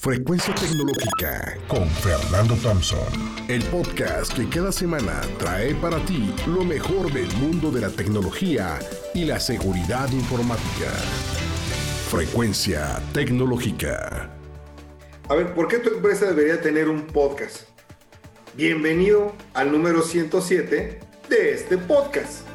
Frecuencia Tecnológica con Fernando Thompson. El podcast que cada semana trae para ti lo mejor del mundo de la tecnología y la seguridad informática. Frecuencia Tecnológica. A ver, ¿por qué tu empresa debería tener un podcast? Bienvenido al número 107 de este podcast.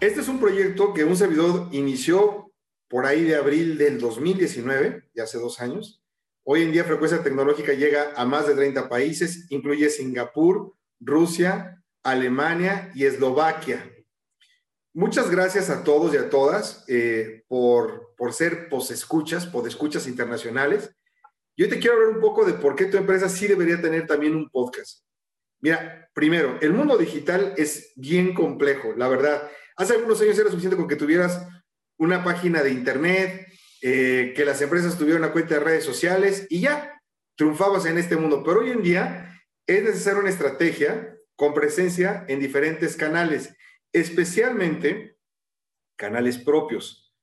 Este es un proyecto que un servidor inició por ahí de abril del 2019, ya hace dos años. Hoy en día Frecuencia Tecnológica llega a más de 30 países, incluye Singapur, Rusia, Alemania y Eslovaquia. Muchas gracias a todos y a todas eh, por, por ser posescuchas, escuchas internacionales. Yo te quiero hablar un poco de por qué tu empresa sí debería tener también un podcast. Mira, primero, el mundo digital es bien complejo, la verdad. Hace algunos años era suficiente con que tuvieras una página de internet, eh, que las empresas tuvieran una cuenta de redes sociales y ya, triunfabas en este mundo. Pero hoy en día es necesaria una estrategia con presencia en diferentes canales, especialmente canales propios.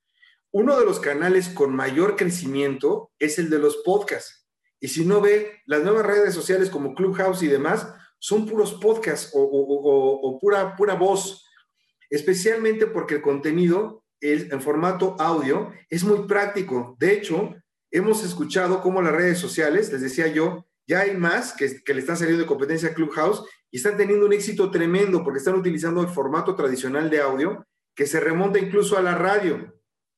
Uno de los canales con mayor crecimiento es el de los podcasts. Y si no ve, las nuevas redes sociales como Clubhouse y demás son puros podcasts o, o pura, pura voz, especialmente porque el contenido en formato audio es muy práctico. De hecho, hemos escuchado cómo las redes sociales, les decía yo, ya hay más que, que le están saliendo de competencia a Clubhouse y están teniendo un éxito tremendo porque están utilizando el formato tradicional de audio que se remonta incluso a la radio.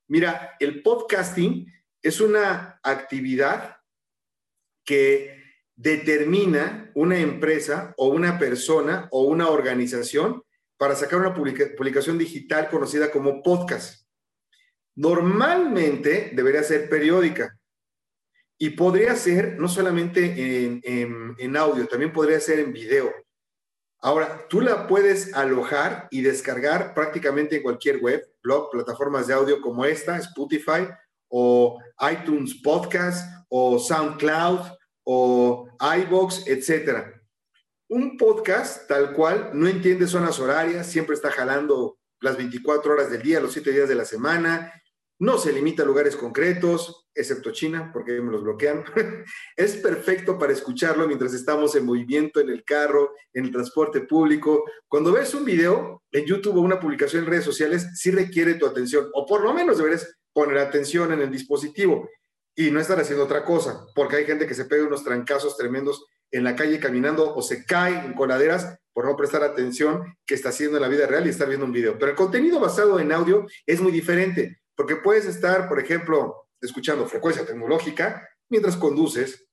Mira, el podcasting es una actividad que determina una empresa o una persona o una organización para sacar una publicación digital conocida como podcast. Normalmente debería ser periódica y podría ser no solamente en, audio, también podría ser en video. Ahora, tú la puedes alojar y descargar prácticamente en cualquier web, blog, plataformas de audio como esta, Spotify o iTunes Podcast o SoundCloud o iBox, etcétera. Un podcast tal cual no entiende zonas horarias, siempre está jalando las 24 horas del día, los 7 días de la semana, no se limita a lugares concretos, excepto China, porque me los bloquean. es perfecto para escucharlo mientras estamos en movimiento, en el carro, en el transporte público. Cuando ves un video en YouTube o una publicación en redes sociales, sí requiere tu atención, o por lo menos deberes poner atención en el dispositivo y no estar haciendo otra cosa, porque hay gente que se pega unos trancazos tremendos en la calle caminando o se cae en coladeras por no prestar atención que está haciendo en la vida real y estar viendo un video. Pero el contenido basado en audio es muy diferente, porque puedes estar, por ejemplo, escuchando frecuencia tecnológica mientras conduces,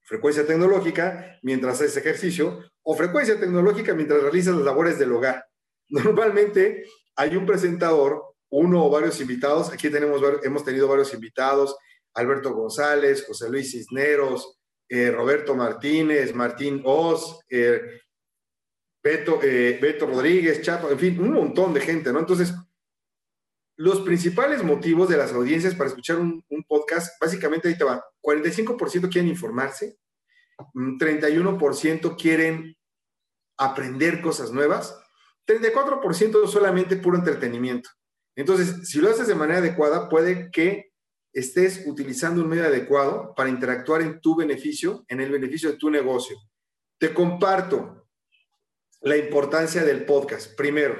frecuencia tecnológica mientras haces ejercicio o frecuencia tecnológica mientras realizas las labores del hogar. Normalmente hay un presentador, uno o varios invitados, aquí tenemos, hemos tenido varios invitados, Alberto González, José Luis Cisneros, eh, Roberto Martínez, Martín Oz, eh, eh, Beto Rodríguez, Chapo, en fin, un montón de gente, ¿no? Entonces, los principales motivos de las audiencias para escuchar un, podcast, básicamente ahí te va, 45% quieren informarse, 31% quieren aprender cosas nuevas, 34% solamente puro entretenimiento. Entonces, si lo haces de manera adecuada, puede que estés utilizando un medio adecuado para interactuar en tu beneficio, en el beneficio de tu negocio. Te comparto la importancia del podcast. Primero,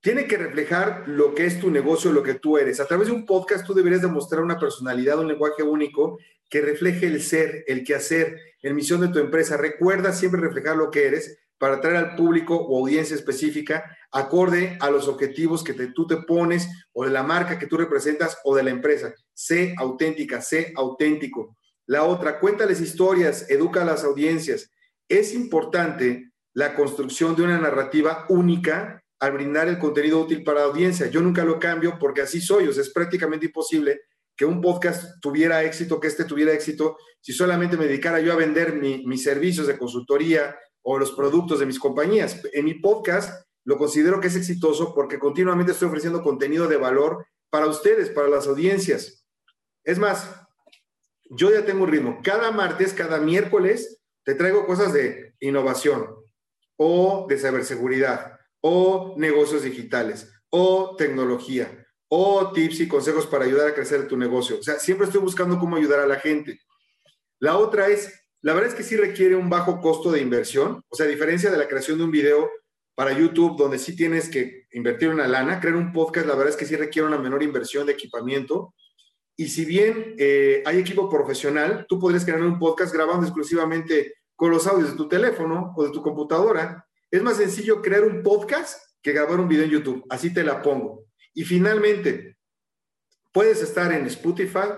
tiene que reflejar lo que es tu negocio, lo que tú eres. A través de un podcast tú deberías demostrar una personalidad, un lenguaje único que refleje el ser, el quehacer, el misión de tu empresa. Recuerda siempre reflejar lo que eres para atraer al público o audiencia específica acorde a los objetivos que tú te pones o de la marca que tú representas o de la empresa. Sé auténtica, sé auténtico. La otra, cuéntales historias, educa a las audiencias. Es importante la construcción de una narrativa única al brindar el contenido útil para la audiencia. Yo nunca lo cambio porque así soy, o sea, es prácticamente imposible que un podcast tuviera éxito, que este tuviera éxito, si solamente me dedicara yo a vender mis servicios de consultoría o los productos de mis compañías. En mi podcast lo considero que es exitoso porque continuamente estoy ofreciendo contenido de valor para ustedes, para las audiencias. Es más, yo ya tengo un ritmo. Cada martes, cada miércoles, te traigo cosas de innovación o de ciberseguridad o negocios digitales o tecnología o tips y consejos para ayudar a crecer tu negocio. O sea, siempre estoy buscando cómo ayudar a la gente. La otra es, la verdad es que sí requiere un bajo costo de inversión, o sea, a diferencia de la creación de un video para YouTube, donde sí tienes que invertir una lana, crear un podcast, la verdad es que sí requiere una menor inversión de equipamiento. Y si bien eh, hay equipo profesional, tú podrías crear un podcast grabando exclusivamente con los audios de tu teléfono o de tu computadora. Es más sencillo crear un podcast que grabar un video en YouTube. Así te la pongo. Y finalmente, puedes estar en Spotify,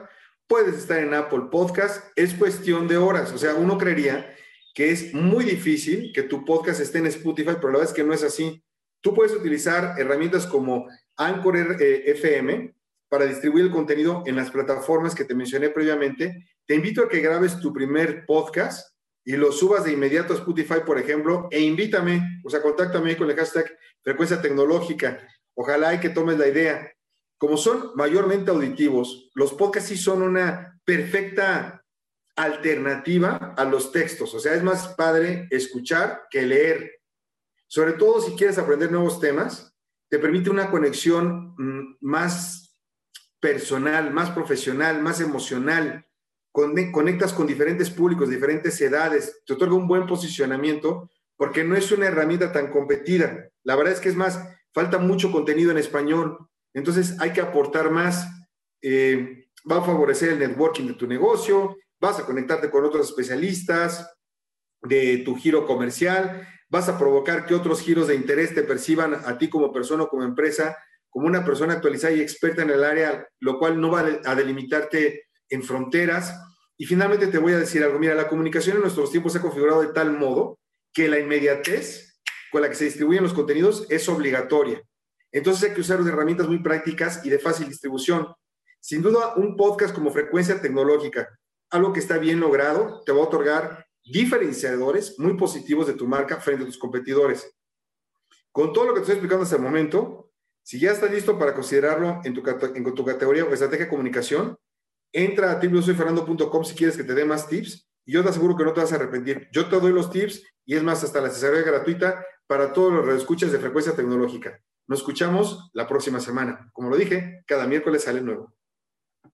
puedes estar en Apple Podcast, es cuestión de horas. O sea, uno creería que es muy difícil que tu podcast esté en Spotify, pero la verdad es que no es así. Tú puedes utilizar herramientas como Anchor eh, FM para distribuir el contenido en las plataformas que te mencioné previamente. Te invito a que grabes tu primer podcast y lo subas de inmediato a Spotify, por ejemplo, e invítame, o sea, contáctame con el hashtag frecuencia tecnológica. Ojalá y que tomes la idea. Como son mayormente auditivos, los podcasts sí son una perfecta alternativa a los textos. O sea, es más padre escuchar que leer. Sobre todo si quieres aprender nuevos temas, te permite una conexión mm, más personal, más profesional, más emocional. Conectas con diferentes públicos, diferentes edades, te otorga un buen posicionamiento porque no es una herramienta tan competida. La verdad es que es más, falta mucho contenido en español, entonces hay que aportar más, eh, va a favorecer el networking de tu negocio, vas a conectarte con otros especialistas de tu giro comercial, vas a provocar que otros giros de interés te perciban a ti como persona o como empresa como una persona actualizada y experta en el área, lo cual no va a delimitarte en fronteras. Y finalmente te voy a decir algo, mira, la comunicación en nuestros tiempos se ha configurado de tal modo que la inmediatez con la que se distribuyen los contenidos es obligatoria. Entonces hay que usar herramientas muy prácticas y de fácil distribución. Sin duda, un podcast como frecuencia tecnológica, algo que está bien logrado, te va a otorgar diferenciadores muy positivos de tu marca frente a tus competidores. Con todo lo que te estoy explicando hasta el momento, si ya estás listo para considerarlo en tu, categoría o estrategia de comunicación, entra a www.soyfernando.com si quieres que te dé más tips y yo te aseguro que no te vas a arrepentir. Yo te doy los tips y es más, hasta la asesoría gratuita para todos los escuchas de frecuencia tecnológica. Nos escuchamos la próxima semana. Como lo dije, cada miércoles sale nuevo.